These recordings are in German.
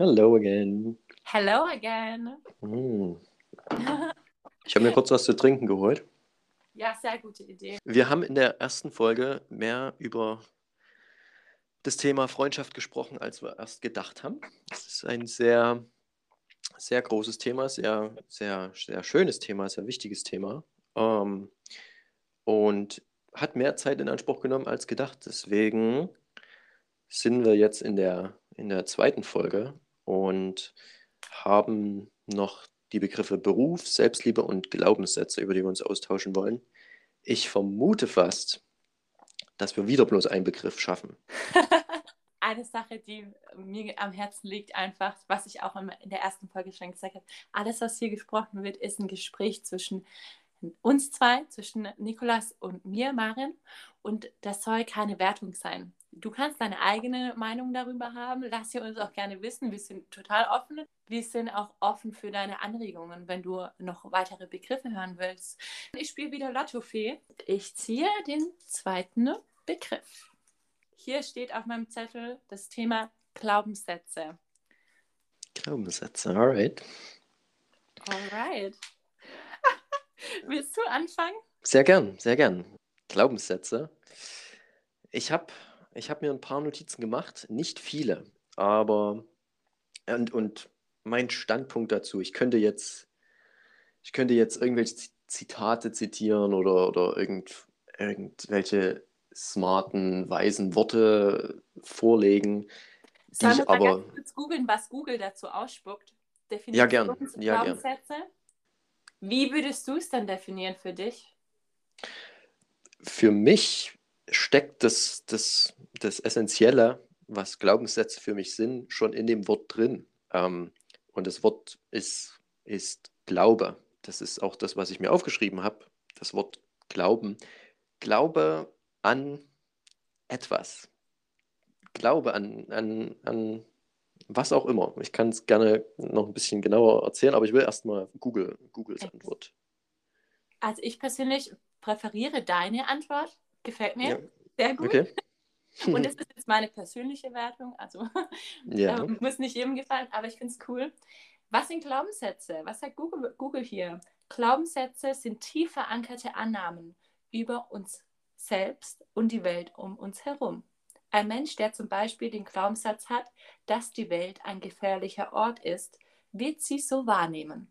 Hello again. Hello again. Mm. Ich habe mir kurz was zu trinken geholt. Ja, sehr gute Idee. Wir haben in der ersten Folge mehr über das Thema Freundschaft gesprochen, als wir erst gedacht haben. Es ist ein sehr, sehr großes Thema, sehr, sehr, sehr schönes Thema, sehr wichtiges Thema. Ähm, und hat mehr Zeit in Anspruch genommen als gedacht. Deswegen sind wir jetzt in der, in der zweiten Folge und haben noch die Begriffe Beruf, Selbstliebe und Glaubenssätze, über die wir uns austauschen wollen. Ich vermute fast, dass wir wieder bloß einen Begriff schaffen. Eine Sache, die mir am Herzen liegt, einfach, was ich auch in der ersten Folge schon gesagt habe, alles, was hier gesprochen wird, ist ein Gespräch zwischen uns zwei, zwischen Nikolas und mir, Marin. Und das soll keine Wertung sein. Du kannst deine eigene Meinung darüber haben. Lass sie uns auch gerne wissen. Wir sind total offen. Wir sind auch offen für deine Anregungen, wenn du noch weitere Begriffe hören willst. Ich spiele wieder Lottofee. Ich ziehe den zweiten Begriff. Hier steht auf meinem Zettel das Thema Glaubenssätze. Glaubenssätze, alright. Alright. Willst du anfangen? Sehr gern, sehr gern. Glaubenssätze. Ich habe ich hab mir ein paar Notizen gemacht, nicht viele, aber und, und mein Standpunkt dazu, ich könnte jetzt, ich könnte jetzt irgendwelche Zitate zitieren oder, oder irgend, irgendwelche smarten, weisen Worte vorlegen, Sollen ich wir aber. ganz kurz googeln, was Google dazu ausspuckt? Ja, gern. Ja, gern. Wie würdest du es dann definieren für dich? Für mich steckt das, das, das Essentielle, was Glaubenssätze für mich sind, schon in dem Wort drin. Ähm, und das Wort ist, ist Glaube. Das ist auch das, was ich mir aufgeschrieben habe. Das Wort Glauben. Glaube an etwas. Glaube an, an, an was auch immer. Ich kann es gerne noch ein bisschen genauer erzählen, aber ich will erstmal Google, Googles? Antwort. Also ich persönlich präferiere deine Antwort. Gefällt mir Ja, sehr gut. okay. Und das ist jetzt meine persönliche Wertung. Also Ja. ähm, muss nicht jedem gefallen, aber ich finde es cool. Was sind Glaubenssätze? Was sagt Google, Google hier? Glaubenssätze sind tief verankerte Annahmen über uns selbst und die Welt um uns herum. Ein Mensch, der zum Beispiel den Glaubenssatz hat, dass die Welt ein gefährlicher Ort ist, wird sie so wahrnehmen.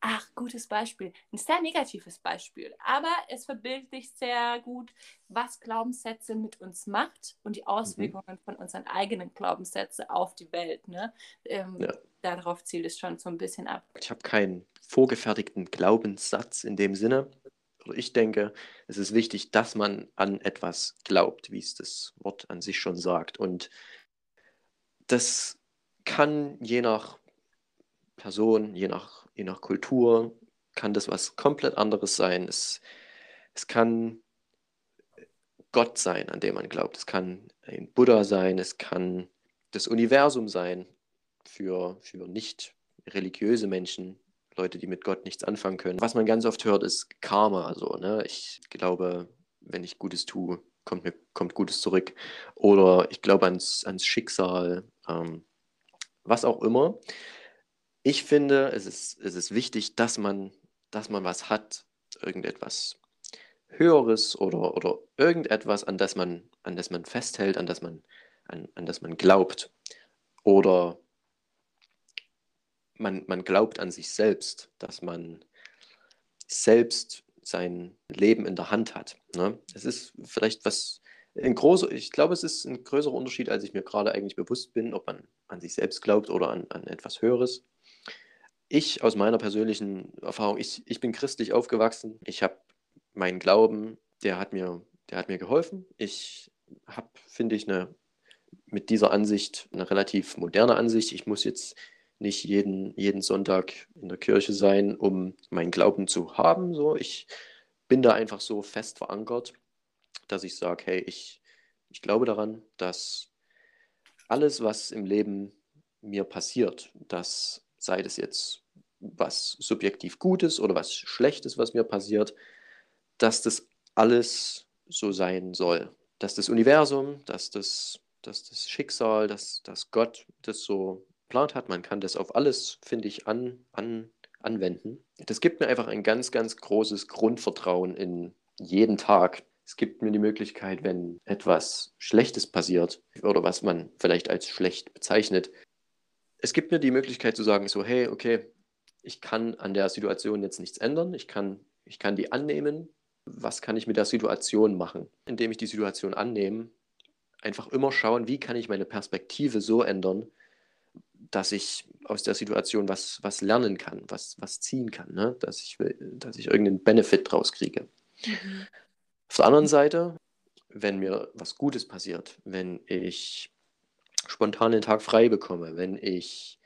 Ach, gutes Beispiel. Ein sehr negatives Beispiel. Aber es verbildlicht sehr gut, was Glaubenssätze mit uns macht und die Auswirkungen von unseren eigenen Glaubenssätzen auf die Welt. Ne? Ähm, Ja. Darauf zielt es schon so ein bisschen ab. Ich habe keinen vorgefertigten Glaubenssatz in dem Sinne. Oder ich denke, es ist wichtig, dass man an etwas glaubt, wie es das Wort an sich schon sagt. Und das kann je nach Person, je nach, je nach Kultur, kann das was komplett anderes sein. Es, es kann Gott sein, an dem man glaubt. Es kann ein Buddha sein, es kann das Universum sein für, für nicht religiöse Menschen, Leute, die mit Gott nichts anfangen können. Was man ganz oft hört, ist Karma. Also, ne? Ich glaube, wenn ich Gutes tue, kommt mir kommt Gutes zurück. Oder ich glaube ans, ans Schicksal, ähm, was auch immer. Ich finde, es ist, es ist wichtig, dass man, dass man was hat, irgendetwas Höheres oder, oder irgendetwas, an das man, an das man festhält, an das man, an, an das man glaubt. Oder man, man glaubt an sich selbst, dass man selbst sein Leben in der Hand hat. Ne? Es ist vielleicht was, ein großer, ich glaube, es ist ein größerer Unterschied, als ich mir gerade eigentlich bewusst bin, ob man an sich selbst glaubt oder an, an etwas Höheres. Ich aus meiner persönlichen Erfahrung, ich, ich bin christlich aufgewachsen. Ich habe meinen Glauben, der hat mir, der hat mir geholfen. Ich habe, finde ich, eine, mit dieser Ansicht eine relativ moderne Ansicht. Ich muss jetzt nicht jeden, jeden Sonntag in der Kirche sein, um meinen Glauben zu haben. So. Ich bin da einfach so fest verankert, dass ich sage, hey, ich, ich glaube daran, dass alles, was im Leben mir passiert, dass sei das jetzt was subjektiv Gutes oder was Schlechtes, was mir passiert, dass das alles so sein soll. Dass das Universum, dass das, dass das Schicksal, dass, dass Gott das so geplant hat, man kann das auf alles, finde ich, an, an, anwenden. Das gibt mir einfach ein ganz, ganz großes Grundvertrauen in jeden Tag. Es gibt mir die Möglichkeit, wenn etwas Schlechtes passiert oder was man vielleicht als schlecht bezeichnet, es gibt mir die Möglichkeit zu sagen, so, hey, okay, ich kann an der Situation jetzt nichts ändern, ich kann, ich kann die annehmen. Was kann ich mit der Situation machen? Indem ich die Situation annehme, einfach immer schauen, wie kann ich meine Perspektive so ändern, dass ich aus der Situation was, was lernen kann, was, was ziehen kann, ne? dass, ich, dass ich irgendeinen Benefit draus kriege. Mhm. Auf der anderen Seite, wenn mir was Gutes passiert, wenn ich spontan den Tag frei bekomme, wenn ich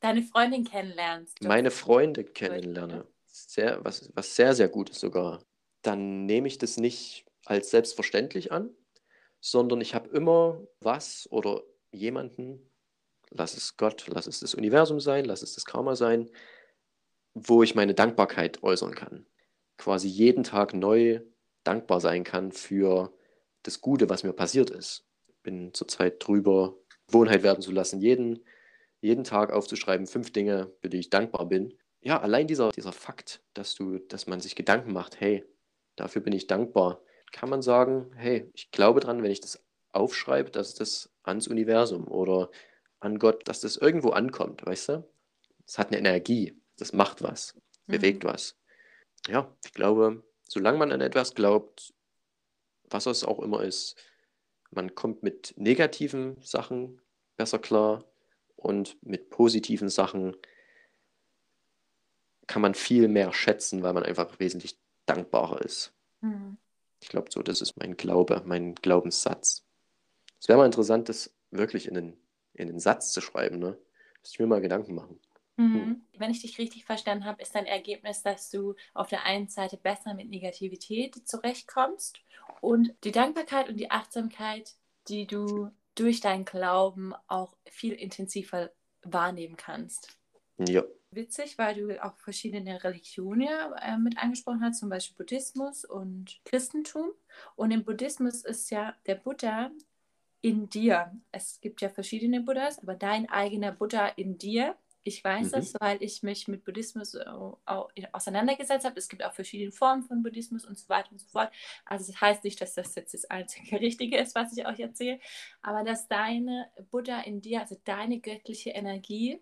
deine Freundin kennenlernst. Meine Freunde kennenlerne, sehr, was, was sehr, sehr gut ist sogar, dann nehme ich das nicht als selbstverständlich an, sondern ich habe immer was oder jemanden, lass es Gott, lass es das Universum sein, lass es das Karma sein, wo ich meine Dankbarkeit äußern kann. Quasi jeden Tag neu dankbar sein kann für das Gute, was mir passiert ist. Bin zurzeit drüber, Gewohnheit werden zu lassen, jeden, jeden Tag aufzuschreiben, fünf Dinge, für die ich dankbar bin. Ja, allein dieser, dieser Fakt, dass du, dass man sich Gedanken macht, hey, dafür bin ich dankbar, kann man sagen, hey, ich glaube dran, wenn ich das aufschreibe, dass das ans Universum oder an Gott, dass das irgendwo ankommt, weißt du? Es hat eine Energie, das macht was, bewegt mhm. was. Ja, ich glaube, solange man an etwas glaubt, was es auch immer ist, man kommt mit negativen Sachen besser klar und mit positiven Sachen kann man viel mehr schätzen, weil man einfach wesentlich dankbarer ist. Mhm. Ich glaube, so, das ist mein Glaube, mein Glaubenssatz. Es wäre mal interessant, das wirklich in den, in den Satz zu schreiben, ne? Müsste ich mir mal Gedanken machen. Mhm. Hm. Wenn ich dich richtig verstanden habe, ist dein Ergebnis, dass du auf der einen Seite besser mit Negativität zurechtkommst und die Dankbarkeit und die Achtsamkeit, die du durch deinen Glauben auch viel intensiver wahrnehmen kannst. Ja. Witzig, weil du auch verschiedene Religionen äh, mit angesprochen hast, zum Beispiel Buddhismus und Christentum. Und im Buddhismus ist ja der Buddha in dir. Es gibt ja verschiedene Buddhas, aber dein eigener Buddha in dir ich weiß mhm. das, weil ich mich mit Buddhismus äh, auseinandergesetzt habe. Es gibt auch verschiedene Formen von Buddhismus und so weiter und so fort. Also das heißt nicht, dass das jetzt das einzige Richtige ist, was ich euch erzähle, aber dass deine Buddha in dir, also deine göttliche Energie,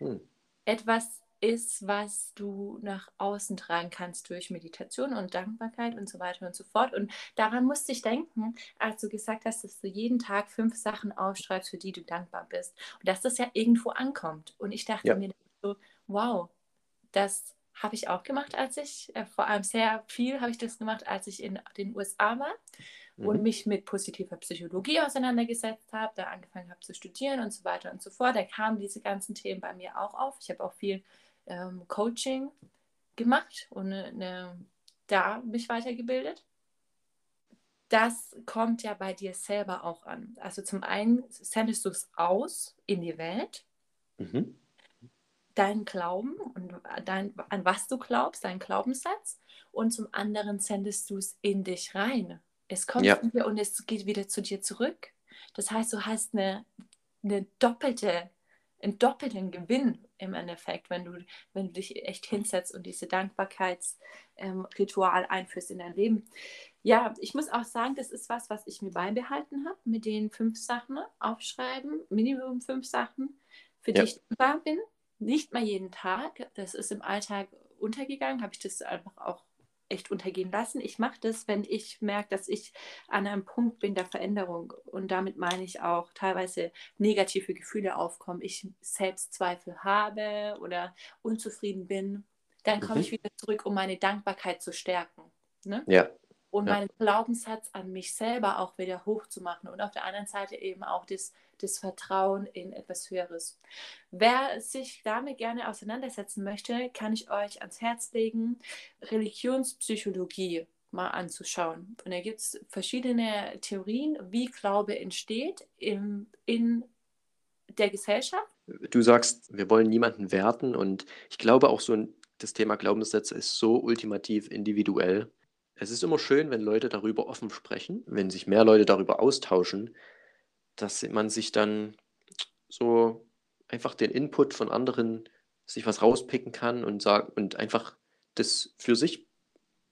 mhm. etwas ist, was du nach außen tragen kannst durch Meditation und Dankbarkeit und so weiter und so fort. Und daran musste ich denken, als du gesagt hast, dass du jeden Tag fünf Sachen aufschreibst, für die du dankbar bist. Und dass das ja irgendwo ankommt. Und ich dachte ja. mir so, wow, das habe ich auch gemacht, als ich, äh, vor allem sehr viel habe ich das gemacht, als ich in den USA war mhm. und mich mit positiver Psychologie auseinandergesetzt habe, da angefangen habe zu studieren und so weiter und so fort. Da kamen diese ganzen Themen bei mir auch auf. Ich habe auch viel ähm, Coaching gemacht und eine, eine, da mich weitergebildet. Das kommt ja bei dir selber auch an. Also zum einen sendest du es aus in die Welt, mhm. dein Glauben und dein, an was du glaubst, dein Glaubenssatz, und zum anderen sendest du es in dich rein. Es kommt ja. dir und es geht wieder zu dir zurück. Das heißt, du hast eine, eine doppelte einen doppelten Gewinn im Endeffekt, wenn du, wenn du dich echt hinsetzt und diese Dankbarkeitsritual ähm, einführst in dein Leben. Ja, ich muss auch sagen, das ist was, was ich mir beibehalten habe, mit den fünf Sachen aufschreiben, Minimum fünf Sachen, für ja. die ich dankbar bin. Nicht mal jeden Tag, das ist im Alltag untergegangen, habe ich das einfach auch echt untergehen lassen. Ich mache das, wenn ich merke, dass ich an einem Punkt bin der Veränderung. Und damit meine ich auch teilweise negative Gefühle aufkommen. Ich Selbstzweifel habe oder unzufrieden bin. Dann komme mhm. ich wieder zurück, um meine Dankbarkeit zu stärken. Ne? Ja. Und ja. meinen Glaubenssatz an mich selber auch wieder hochzumachen und auf der anderen Seite eben auch das, das Vertrauen in etwas Höheres. Wer sich damit gerne auseinandersetzen möchte, kann ich euch ans Herz legen, Religionspsychologie mal anzuschauen. Und da gibt es verschiedene Theorien, wie Glaube entsteht im, in der Gesellschaft. Du sagst, wir wollen niemanden werten und ich glaube auch so das Thema Glaubenssätze ist so ultimativ individuell. Es ist immer schön, wenn Leute darüber offen sprechen, wenn sich mehr Leute darüber austauschen, dass man sich dann so einfach den Input von anderen sich was rauspicken kann und sagen und einfach das für sich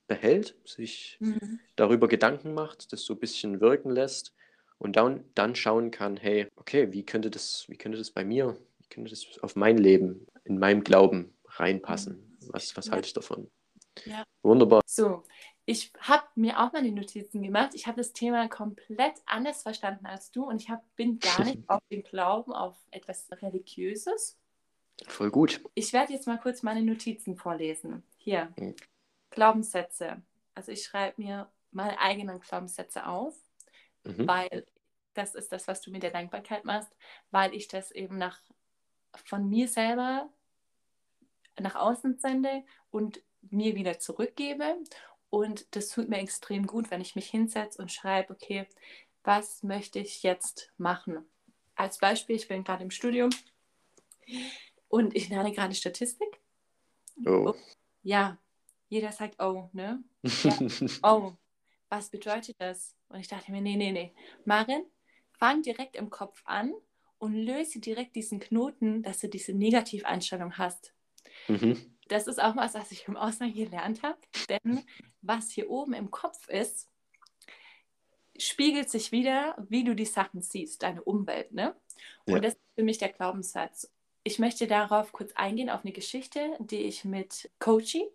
behält, sich mhm. darüber Gedanken macht, das so ein bisschen wirken lässt und dann, dann schauen kann, hey, okay, wie könnte das, wie könnte das bei mir, wie könnte das auf mein Leben, in meinem Glauben reinpassen? Mhm. Was, was ja. halte ich davon? Ja. Wunderbar. So, ich habe mir auch meine Notizen gemacht. Ich habe das Thema komplett anders verstanden als du und ich hab, bin gar nicht auf den Glauben, auf etwas Religiöses. Voll gut. Ich werde jetzt mal kurz meine Notizen vorlesen. Hier. Mhm. Glaubenssätze. Also ich schreibe mir meine eigenen Glaubenssätze auf, mhm. weil das ist das, was du mit der Dankbarkeit machst, weil ich das eben nach von mir selber nach außen sende und mir wieder zurückgebe und das tut mir extrem gut, wenn ich mich hinsetze und schreibe, okay, was möchte ich jetzt machen? Als Beispiel, ich bin gerade im Studium und ich lerne gerade Statistik. Oh. Ja, jeder sagt, oh, ne? Ja. oh, was bedeutet das? Und ich dachte mir, nee, nee, nee. Marin, fang direkt im Kopf an und löse direkt diesen Knoten, dass du diese Negativeinstellung hast. Mhm das ist auch was, was ich im Ausland gelernt habe. Denn was hier oben im Kopf ist, spiegelt sich wieder, wie du die Sachen siehst, deine Umwelt. Ne? Und ja. das ist für mich der Glaubenssatz. Ich möchte darauf kurz eingehen, auf eine Geschichte, die ich mit Coachy,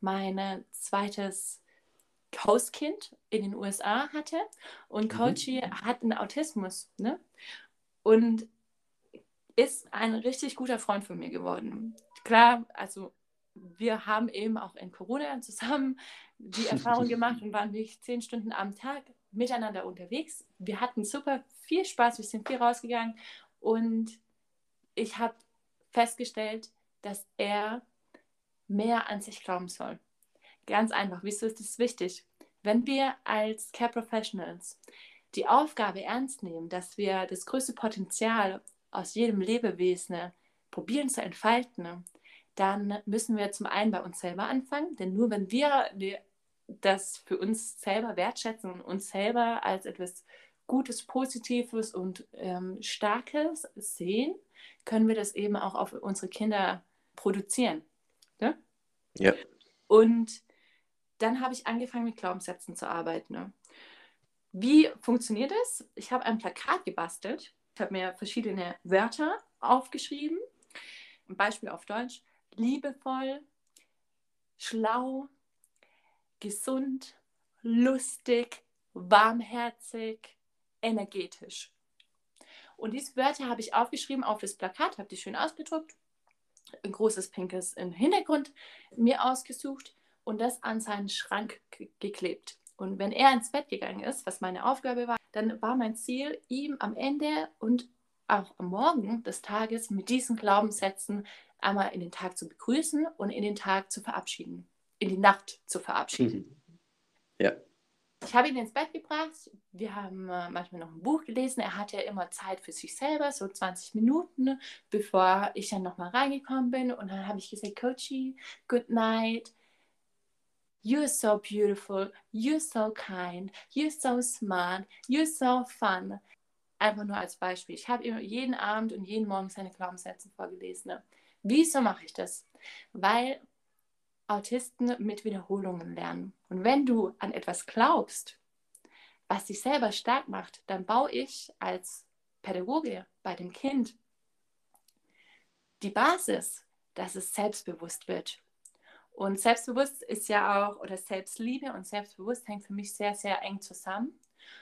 mein zweites Hauskind in den USA hatte. Und Coachy mhm. hat einen Autismus. Ne? Und ist ein richtig guter Freund von mir geworden. Klar, also wir haben eben auch in Corona zusammen die Erfahrung gemacht und waren wirklich zehn Stunden am Tag miteinander unterwegs. Wir hatten super viel Spaß, wir sind viel rausgegangen und ich habe festgestellt, dass er mehr an sich glauben soll. Ganz einfach. Wieso ist das wichtig? Wenn wir als Care Professionals die Aufgabe ernst nehmen, dass wir das größte Potenzial aus jedem Lebewesen probieren zu entfalten, dann müssen wir zum einen bei uns selber anfangen, denn nur wenn wir das für uns selber wertschätzen und uns selber als etwas Gutes, Positives und ähm, Starkes sehen, können wir das eben auch auf unsere Kinder produzieren. Ne? Ja. Und dann habe ich angefangen, mit Glaubenssätzen zu arbeiten. Ne? Wie funktioniert das? Ich habe ein Plakat gebastelt. Ich habe mir verschiedene Wörter aufgeschrieben. Ein Beispiel auf Deutsch liebevoll, schlau, gesund, lustig, warmherzig, energetisch. Und diese Wörter habe ich aufgeschrieben auf das Plakat, habe die schön ausgedruckt, ein großes pinkes im Hintergrund mir ausgesucht und das an seinen Schrank geklebt. Und wenn er ins Bett gegangen ist, was meine Aufgabe war, dann war mein Ziel, ihm am Ende und auch am Morgen des Tages mit diesen Glaubenssätzen einmal in den Tag zu begrüßen und in den Tag zu verabschieden, in die Nacht zu verabschieden. Mhm. Ja. Ich habe ihn ins Bett gebracht. Wir haben äh, manchmal noch ein Buch gelesen. Er hatte ja immer Zeit für sich selber, so 20 Minuten, bevor ich dann nochmal reingekommen bin. Und dann habe ich gesagt, Coachy, good night. You're so beautiful. You're so kind. You're so smart. You're so fun. Einfach nur als Beispiel. Ich habe ihm jeden Abend und jeden Morgen seine Glaubenssätze vorgelesen. Wieso mache ich das? Weil Autisten mit Wiederholungen lernen. Und wenn du an etwas glaubst, was dich selber stark macht, dann baue ich als Pädagoge bei dem Kind die Basis, dass es selbstbewusst wird. Und selbstbewusst ist ja auch, oder Selbstliebe und Selbstbewusst hängt für mich sehr, sehr eng zusammen.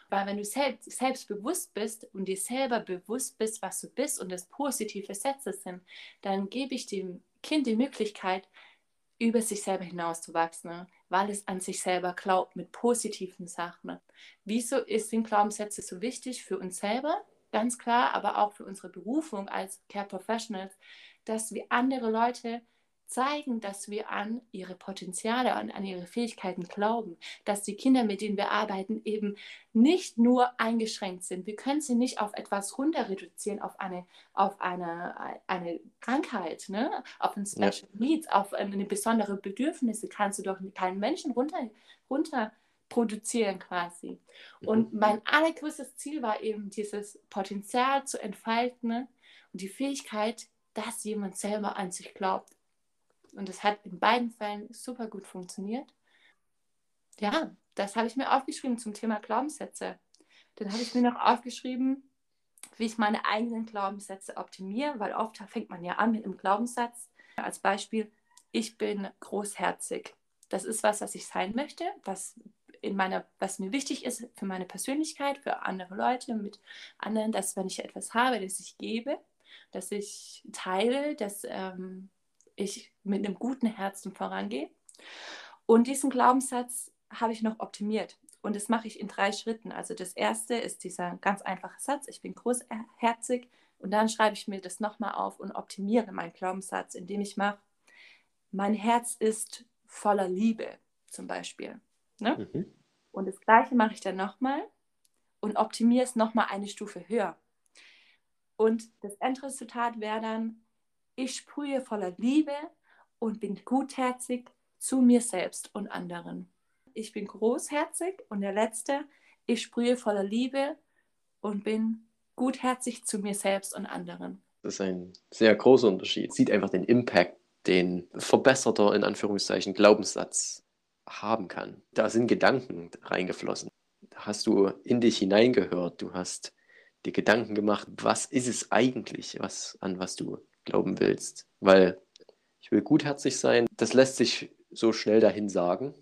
Weil wenn du selbst, selbstbewusst bist und dir selber bewusst bist, was du bist und das positive Sätze sind, dann gebe ich dem Kind die Möglichkeit, über sich selber hinauszuwachsen, ne? weil es an sich selber glaubt mit positiven Sachen. Ne? Wieso sind Glaubenssätze so wichtig für uns selber? Ganz klar, aber auch für unsere Berufung als Care Professionals, dass wir andere Leute zeigen, dass wir an ihre Potenziale und an ihre Fähigkeiten glauben, dass die Kinder, mit denen wir arbeiten, eben nicht nur eingeschränkt sind. Wir können sie nicht auf etwas runter reduzieren, auf eine, auf eine, eine Krankheit, ne? auf ein Special ja. Needs, auf eine besondere Bedürfnisse. Kannst du doch keinen Menschen runter, runter produzieren quasi. Mhm. Und mein allergrößtes Ziel war eben dieses Potenzial zu entfalten ne? und die Fähigkeit, dass jemand selber an sich glaubt und es hat in beiden Fällen super gut funktioniert. Ja, das habe ich mir aufgeschrieben zum Thema Glaubenssätze. Dann habe ich mir noch aufgeschrieben, wie ich meine eigenen Glaubenssätze optimiere, weil oft fängt man ja an mit einem Glaubenssatz. Als Beispiel, ich bin großherzig. Das ist was, was ich sein möchte, was in meiner, was mir wichtig ist für meine Persönlichkeit, für andere Leute, mit anderen, dass wenn ich etwas habe, das ich gebe, dass ich teile, dass ähm, ich mit einem guten Herzen vorangehe. Und diesen Glaubenssatz habe ich noch optimiert. Und das mache ich in drei Schritten. Also das erste ist dieser ganz einfache Satz, ich bin großherzig. Und dann schreibe ich mir das nochmal auf und optimiere meinen Glaubenssatz, indem ich mache, mein Herz ist voller Liebe zum Beispiel. Ne? Mhm. Und das gleiche mache ich dann nochmal und optimiere es nochmal eine Stufe höher. Und das Endresultat wäre dann, ich sprühe voller Liebe und bin gutherzig zu mir selbst und anderen. Ich bin großherzig und der letzte, ich sprühe voller Liebe und bin gutherzig zu mir selbst und anderen. Das ist ein sehr großer Unterschied. Sieht einfach den Impact, den verbesserter in Anführungszeichen Glaubenssatz haben kann. Da sind Gedanken reingeflossen. Hast du in dich hineingehört. Du hast dir Gedanken gemacht, was ist es eigentlich, was, an was du glauben willst. Weil ich will gutherzig sein, das lässt sich so schnell dahin sagen.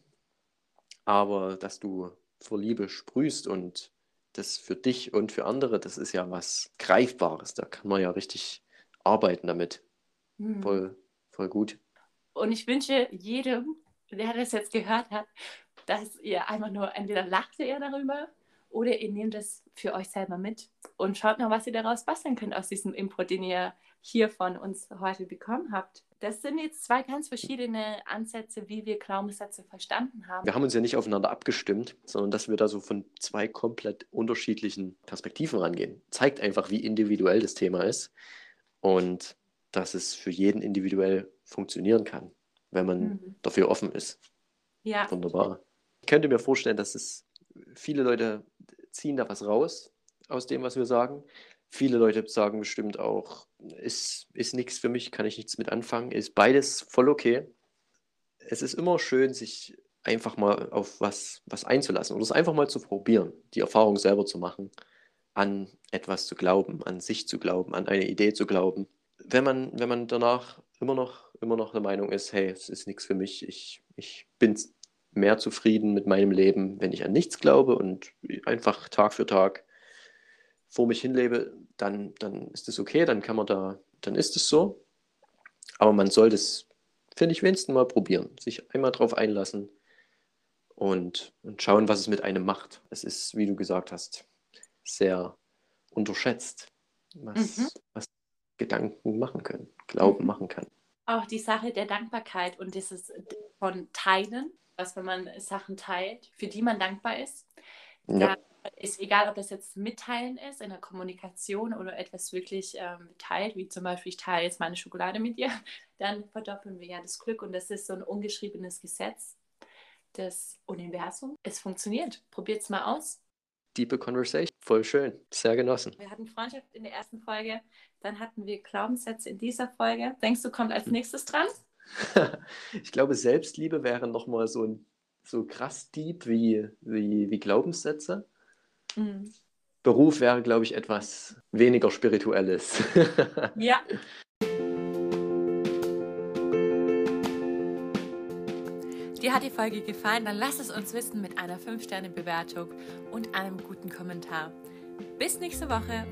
Aber dass du vor Liebe sprühst und das für dich und für andere, das ist ja was Greifbares. Da kann man ja richtig arbeiten damit. Hm. Voll, voll gut. Und ich wünsche jedem, der das jetzt gehört hat, dass ihr einfach nur entweder lacht ihr darüber oder ihr nehmt es für euch selber mit und schaut noch, was ihr daraus basteln könnt aus diesem Impro, den ihr hier von uns heute bekommen habt. Das sind jetzt zwei ganz verschiedene Ansätze, wie wir Glaubenssätze verstanden haben. Wir haben uns ja nicht aufeinander abgestimmt, sondern dass wir da so von zwei komplett unterschiedlichen Perspektiven rangehen. Zeigt einfach, wie individuell das Thema ist und dass es für jeden individuell funktionieren kann, wenn man mhm. dafür offen ist. Ja. Wunderbar. Ich könnte mir vorstellen, dass es viele Leute ziehen da was raus aus dem, was wir sagen. Viele Leute sagen bestimmt auch, ist, ist nichts für mich, kann ich nichts mit anfangen. Ist beides voll okay. Es ist immer schön, sich einfach mal auf was, was einzulassen oder es einfach mal zu probieren, die Erfahrung selber zu machen, an etwas zu glauben, an sich zu glauben, an eine Idee zu glauben. Wenn man, wenn man danach immer noch, immer noch der Meinung ist, hey, es ist nichts für mich, ich, ich bin mehr zufrieden mit meinem Leben, wenn ich an nichts glaube und einfach Tag für Tag vor mich hinlebe, dann, dann ist es okay, dann kann man da, dann ist es so. Aber man sollte es, finde ich, wenigstens mal probieren, sich einmal drauf einlassen und, und schauen, was es mit einem macht. Es ist, wie du gesagt hast, sehr unterschätzt, was, mhm. was Gedanken machen können, Glauben mhm. machen kann. Auch die Sache der Dankbarkeit und dieses von Teilen, was wenn man Sachen teilt, für die man dankbar ist. Ja ist egal, ob das jetzt Mitteilen ist in der Kommunikation oder etwas wirklich ähm, teilt, wie zum Beispiel ich teile jetzt meine Schokolade mit dir, dann verdoppeln wir ja das Glück und das ist so ein ungeschriebenes Gesetz des Universums. Es funktioniert. Probiert es mal aus. Deeper Conversation, voll schön, sehr genossen. Wir hatten Freundschaft in der ersten Folge, dann hatten wir Glaubenssätze in dieser Folge. Denkst du, kommt als nächstes dran? ich glaube, Selbstliebe wäre nochmal so ein so krass deep wie, wie, wie Glaubenssätze. Mhm. Beruf wäre, glaube ich, etwas weniger spirituelles. ja. Dir hat die Folge gefallen? Dann lass es uns wissen mit einer 5-Sterne-Bewertung und einem guten Kommentar. Bis nächste Woche.